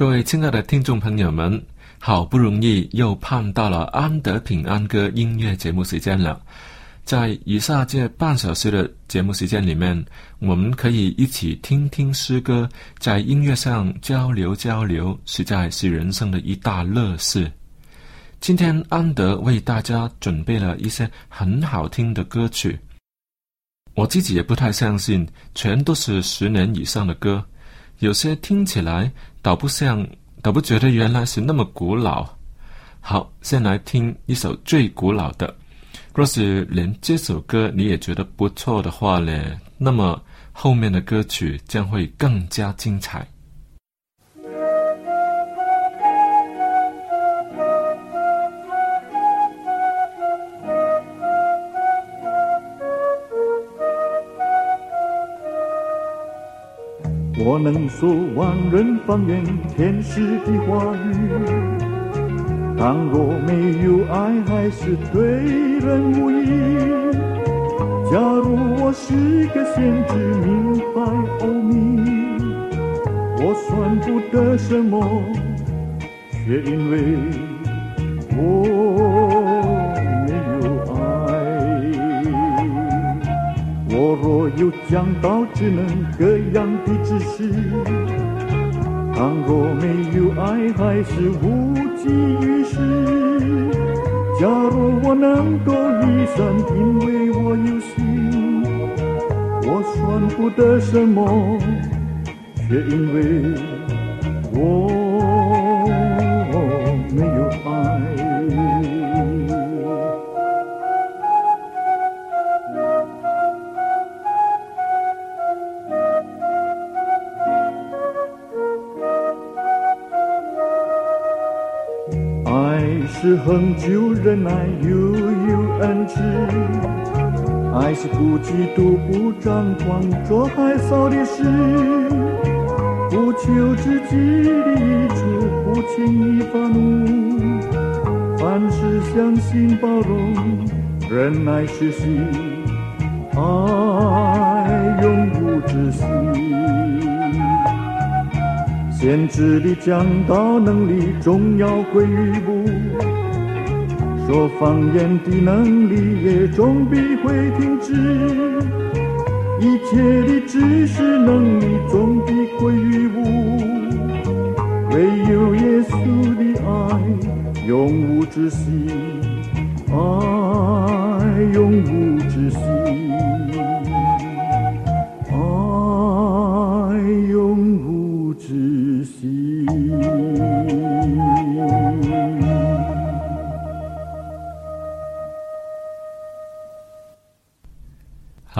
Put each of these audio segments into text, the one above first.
各位亲爱的听众朋友们，好不容易又盼到了安德平安歌音乐节目时间了。在以下这半小时的节目时间里面，我们可以一起听听诗歌，在音乐上交流交流，实在是人生的一大乐事。今天安德为大家准备了一些很好听的歌曲，我自己也不太相信，全都是十年以上的歌。有些听起来倒不像，倒不觉得原来是那么古老。好，先来听一首最古老的。若是连这首歌你也觉得不错的话呢，那么后面的歌曲将会更加精彩。我能说万人方言，天使的话语。倘若没有爱，还是对人无益。假如我是个先知，明白奥秘，我算不得什么，却因为我。若有讲道只能各样的知识，倘若没有爱还是无济于事。假如我能够一生，因为我有心，我算不得什么，却因为我。是恒久忍耐，又有恩慈；爱是不嫉妒，不张狂，做害臊的事，不求自己的益处，不轻易发怒，凡事相信包容，忍耐是心，爱永不止息。先知的讲道能力，重要归于不。说方言的能力也终必会停止，一切的知识能力终必归于无，唯有耶稣的爱永无止息，爱永无止息。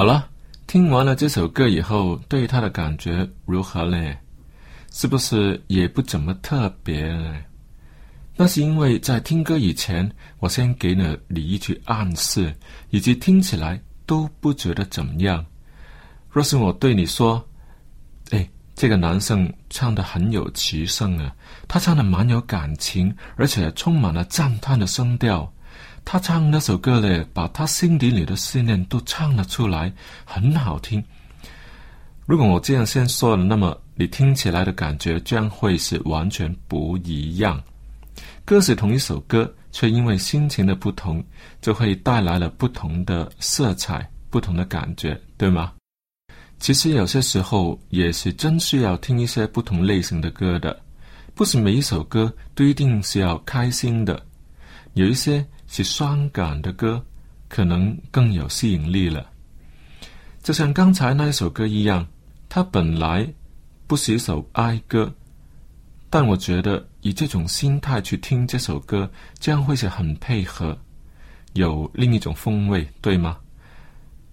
好了，听完了这首歌以后，对他的感觉如何呢？是不是也不怎么特别呢？那是因为在听歌以前，我先给了你一句暗示，以及听起来都不觉得怎么样。若是我对你说：“哎，这个男生唱的很有气声啊，他唱的蛮有感情，而且充满了赞叹的声调。他唱那首歌呢，把他心底里的思念都唱了出来，很好听。”如果我这样先说了，那么你听起来的感觉将会是完全不一样。歌是同一首歌，却因为心情的不同，就会带来了不同的色彩、不同的感觉，对吗？其实有些时候也是真需要听一些不同类型的歌的，不是每一首歌都一定是要开心的，有一些是伤感的歌，可能更有吸引力了。就像刚才那一首歌一样。它本来不是一首哀歌，但我觉得以这种心态去听这首歌，将会是很配合，有另一种风味，对吗？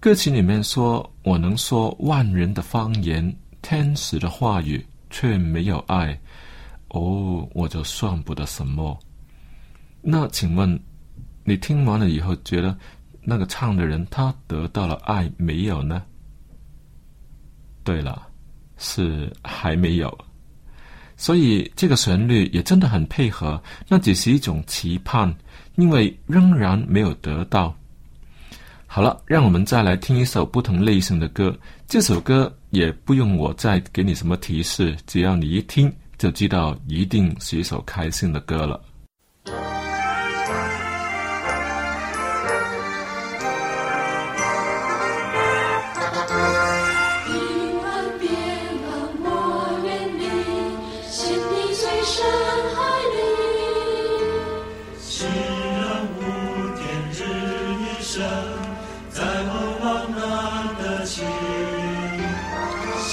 歌词里面说：“我能说万人的方言，天使的话语，却没有爱，哦，我就算不得什么。”那请问，你听完了以后，觉得那个唱的人他得到了爱没有呢？对了，是还没有，所以这个旋律也真的很配合。那只是一种期盼，因为仍然没有得到。好了，让我们再来听一首不同类型的歌。这首歌也不用我再给你什么提示，只要你一听就知道，一定是一首开心的歌了。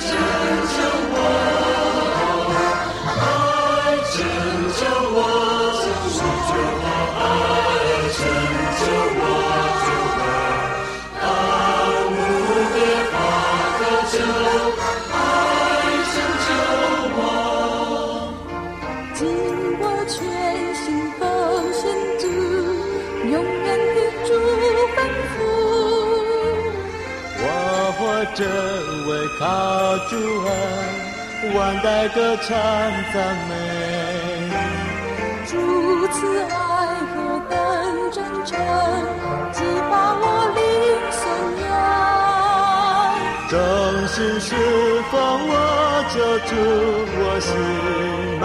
拯救我爱拯救这位靠主恩，万代歌唱赞美。主慈爱和等真诚，激发我灵颂扬。忠心侍奉我救主，我心满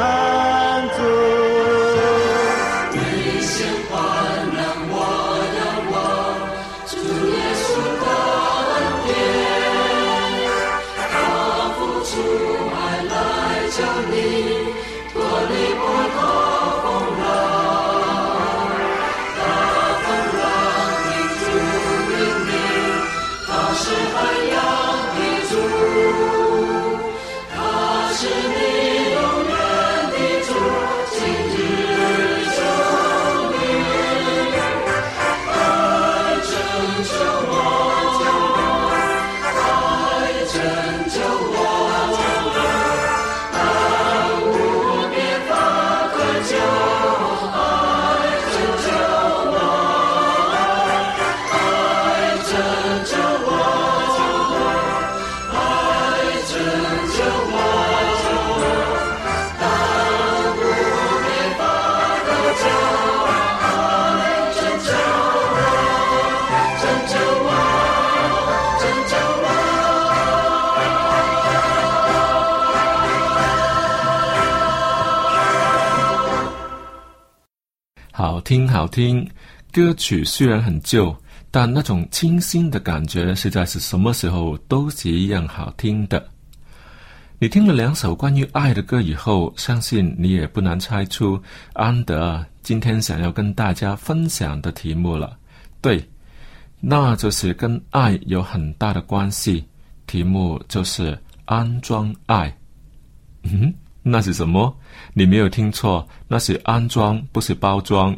听好听，歌曲虽然很旧，但那种清新的感觉，实在是什么时候都是一样好听的。你听了两首关于爱的歌以后，相信你也不难猜出安德今天想要跟大家分享的题目了。对，那就是跟爱有很大的关系。题目就是安装爱。嗯，那是什么？你没有听错，那是安装，不是包装。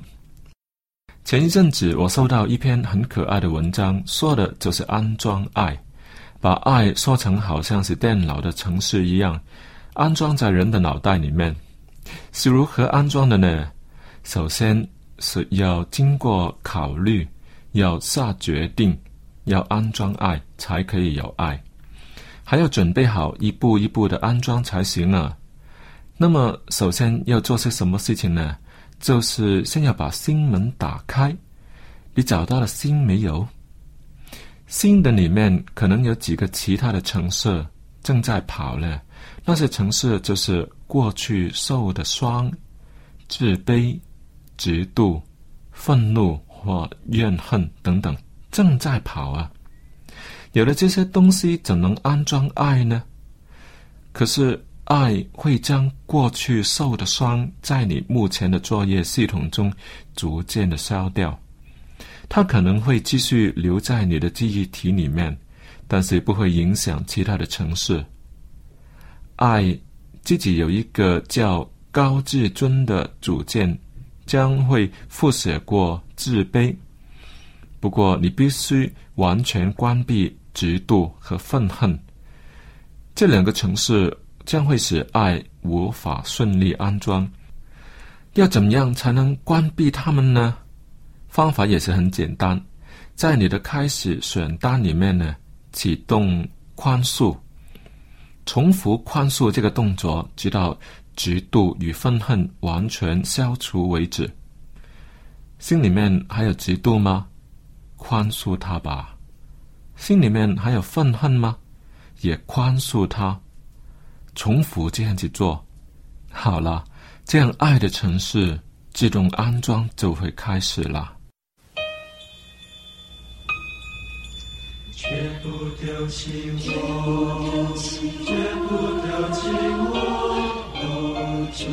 前一阵子，我收到一篇很可爱的文章，说的就是安装爱，把爱说成好像是电脑的程式一样，安装在人的脑袋里面。是如何安装的呢？首先是要经过考虑，要下决定，要安装爱，才可以有爱。还要准备好一步一步的安装才行啊。那么，首先要做些什么事情呢？就是先要把心门打开。你找到了心没有？心的里面可能有几个其他的城市正在跑呢。那些城市就是过去受的伤、自卑、嫉妒、愤怒或怨恨等等，正在跑啊。有了这些东西，怎能安装爱呢？可是。爱会将过去受的伤在你目前的作业系统中逐渐的消掉，它可能会继续留在你的记忆体里面，但是不会影响其他的城市。爱自己有一个叫高自尊的主见，将会复写过自卑。不过你必须完全关闭嫉妒和愤恨这两个城市。将会使爱无法顺利安装。要怎么样才能关闭它们呢？方法也是很简单，在你的开始选单里面呢，启动宽恕，重复宽恕这个动作，直到嫉妒与愤恨完全消除为止。心里面还有嫉妒吗？宽恕他吧。心里面还有愤恨吗？也宽恕他。重复这样子做，好了，这样爱的城市自动安装就会开始了。绝不丢弃我，绝不丢弃我，主，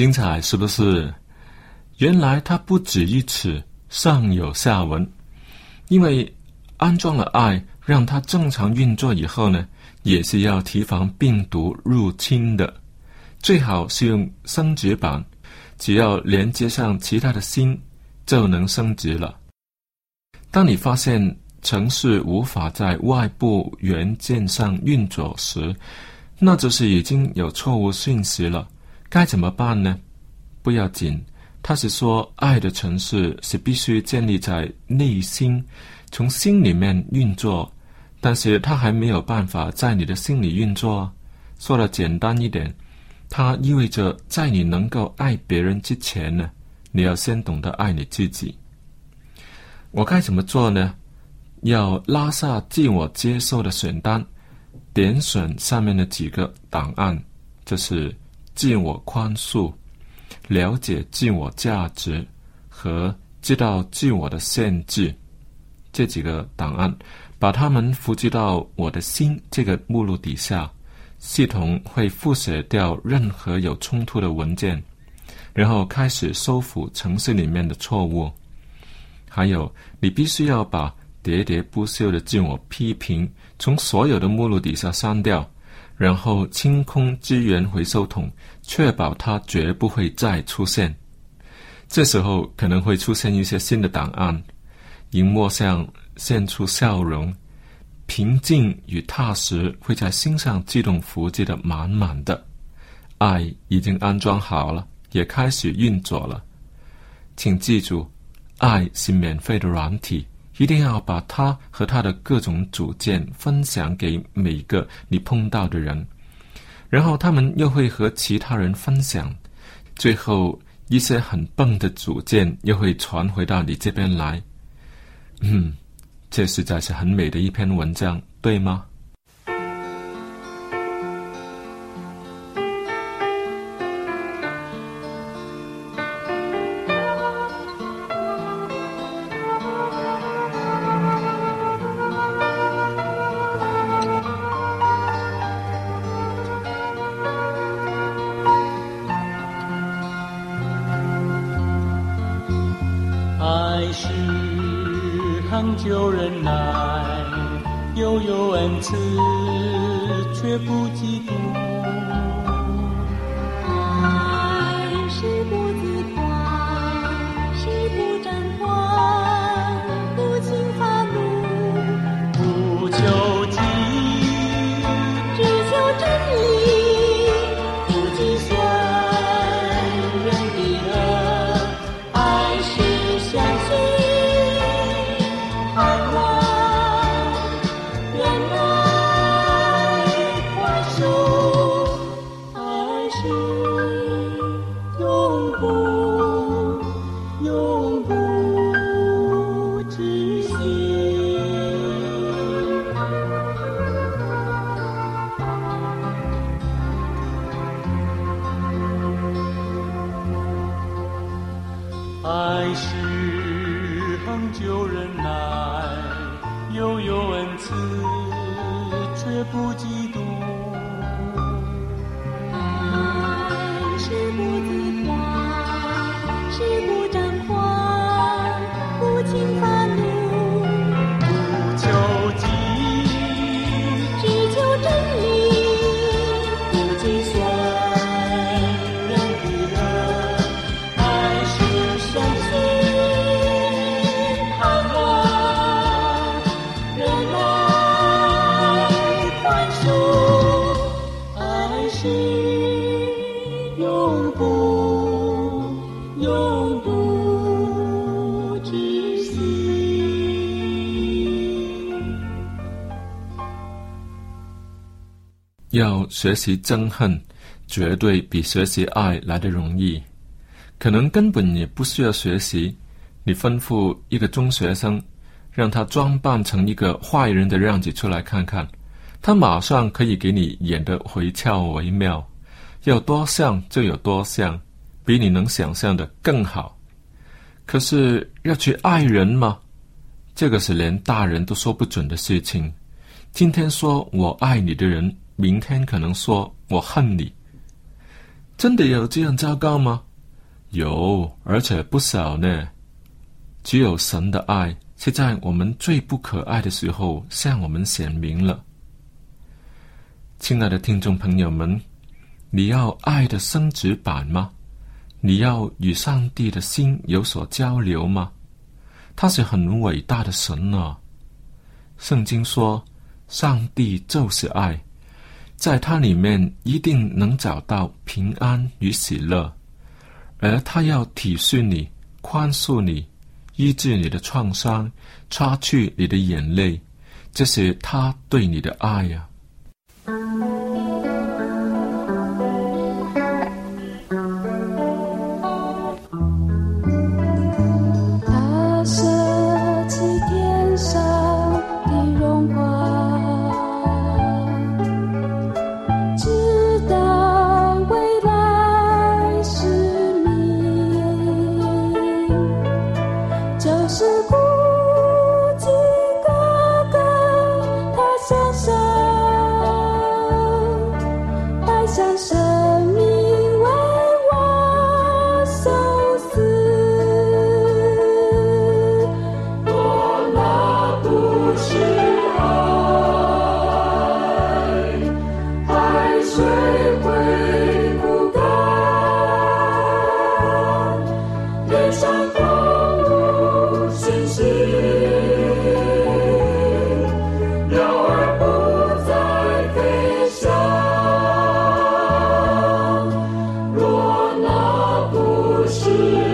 精彩是不是？原来它不止于此，上有下文。因为安装了爱，让它正常运作以后呢，也是要提防病毒入侵的。最好是用升级版，只要连接上其他的心，就能升级了。当你发现城市无法在外部元件上运作时，那就是已经有错误信息了。该怎么办呢？不要紧，他是说，爱的城市是必须建立在内心，从心里面运作，但是他还没有办法在你的心里运作。说的简单一点，它意味着在你能够爱别人之前呢，你要先懂得爱你自己。我该怎么做呢？要拉下自我接受的选单，点选上面的几个档案，就是自我宽恕、了解自我价值和知道自我的限制这几个档案，把它们复制到我的心这个目录底下。系统会复写掉任何有冲突的文件，然后开始收复城市里面的错误。还有，你必须要把喋喋不休的自我批评从所有的目录底下删掉，然后清空资源回收桶，确保它绝不会再出现。这时候可能会出现一些新的档案，荧幕上现出笑容。平静与踏实会在心上自动浮积的满满的，爱已经安装好了，也开始运作了。请记住，爱是免费的软体，一定要把它和他的各种组件分享给每个你碰到的人，然后他们又会和其他人分享，最后一些很棒的组件又会传回到你这边来。嗯。这实在是很美的一篇文章，对吗？都有恩赐，却不嫉妒。要学习憎恨，绝对比学习爱来的容易。可能根本也不需要学习。你吩咐一个中学生，让他装扮成一个坏人的样子出来看看，他马上可以给你演得惟肖惟妙，要多像就有多像，比你能想象的更好。可是要去爱人吗？这个是连大人都说不准的事情。今天说我爱你的人，明天可能说我恨你。真的有这样糟糕吗？有，而且不少呢。只有神的爱是在我们最不可爱的时候向我们显明了。亲爱的听众朋友们，你要爱的升值版吗？你要与上帝的心有所交流吗？他是很伟大的神啊！圣经说，上帝就是爱，在它里面一定能找到平安与喜乐，而他要体恤你、宽恕你、医治你的创伤、擦去你的眼泪，这是他对你的爱呀、是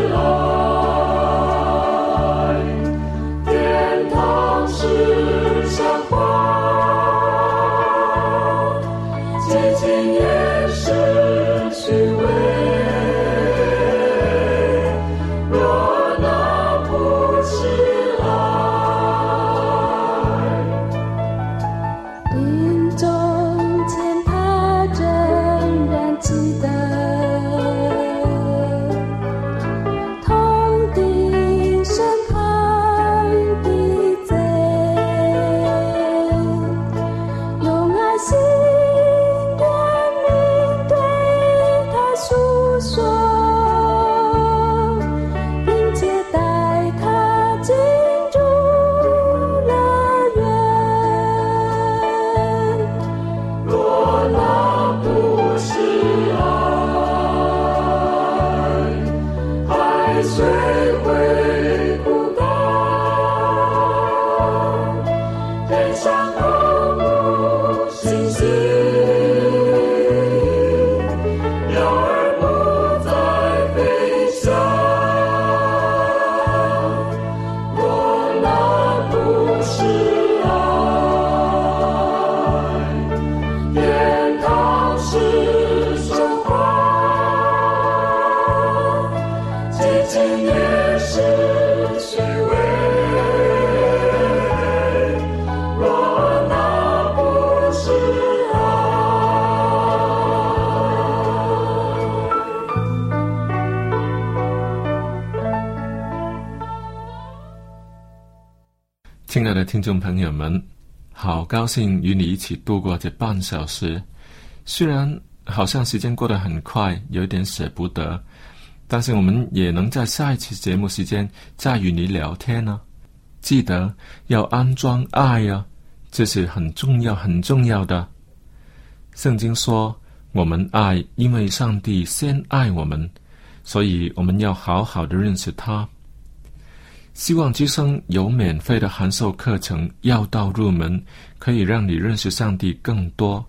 亲爱的听众朋友们，好高兴与你一起度过这半小时。虽然好像时间过得很快，有点舍不得，但是我们也能在下一期节目时间再与你聊天呢、记得要安装爱呀、这是很重要、很重要的。圣经说，我们爱，因为上帝先爱我们，所以我们要好好的认识他。希望之声有免费的函授课程，要道入门，可以让你认识上帝更多。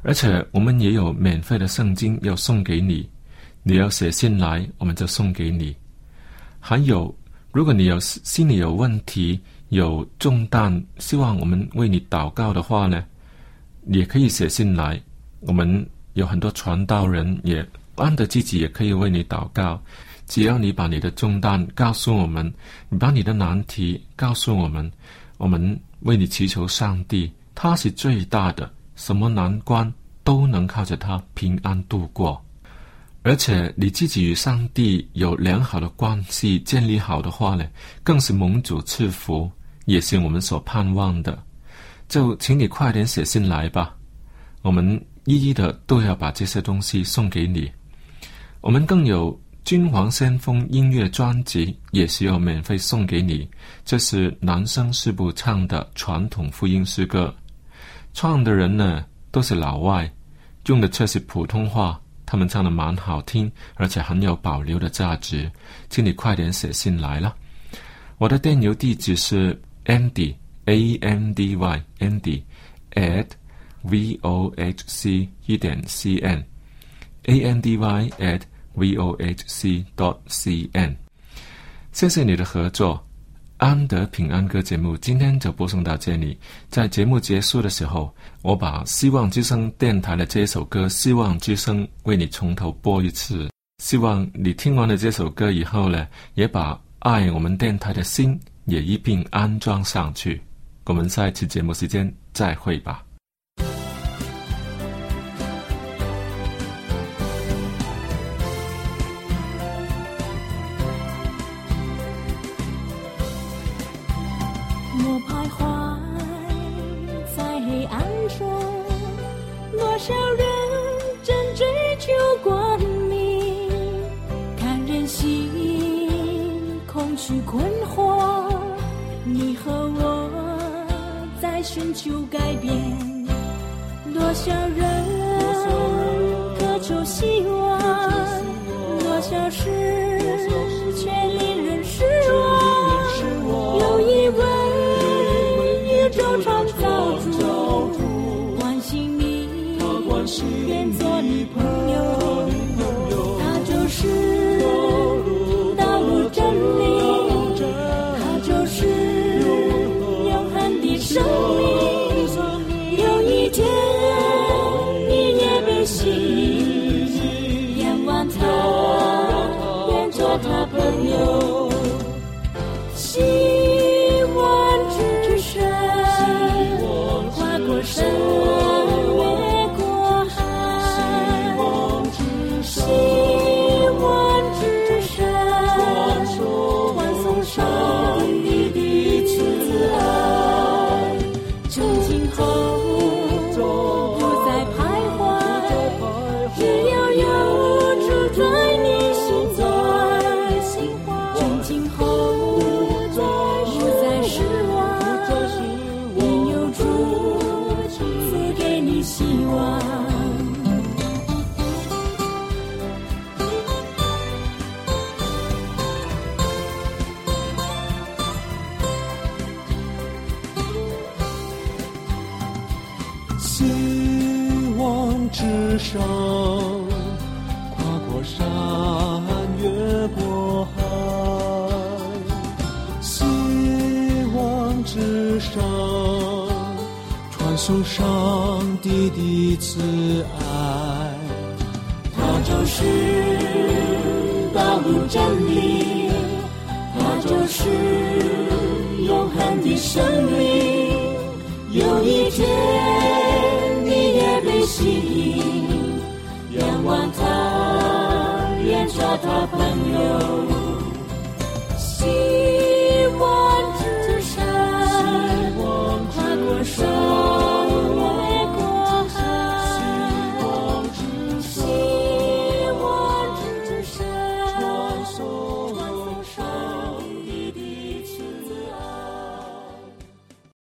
而且我们也有免费的圣经要送给你，你要写信来，我们就送给你。还有，如果你有心里有问题、有重担，希望我们为你祷告的话呢，也可以写信来。我们有很多传道人也安德自己也可以为你祷告。只要你把你的重担告诉我们，你把你的难题告诉我们，我们为你祈求上帝，他是最大的，什么难关都能靠着他平安度过。而且你自己与上帝有良好的关系建立好的话呢，更是蒙主赐福，也是我们所盼望的。就请你快点写信来吧，我们一一的都要把这些东西送给你。我们更有君皇先锋音乐专辑，也是要免费送给你。这是男生师部唱的传统复音诗歌，唱的人呢都是老外，用的却是普通话。他们唱的蛮好听，而且很有保留的价值，请你快点写信来了。我的电邮地址是 andy a n d y andy at v o h c 一点 c n a n d y at v o h c dot c n。谢谢你的合作。安德平安歌节目今天就播送到这里。在节目结束的时候，我把希望之声电台的这首歌《希望之声》为你从头播一次。希望你听完了这首歌以后呢，也把爱我们电台的心也一并安装上去。我们下一次节目时间再会吧。困惑，你和我在寻求改变，多少人渴求希望，多少事却令人失望。有一位山，越过海。希望之上，传送上帝的慈爱。他就是道路真理，他就是永恒的生命。有一天，好朋友。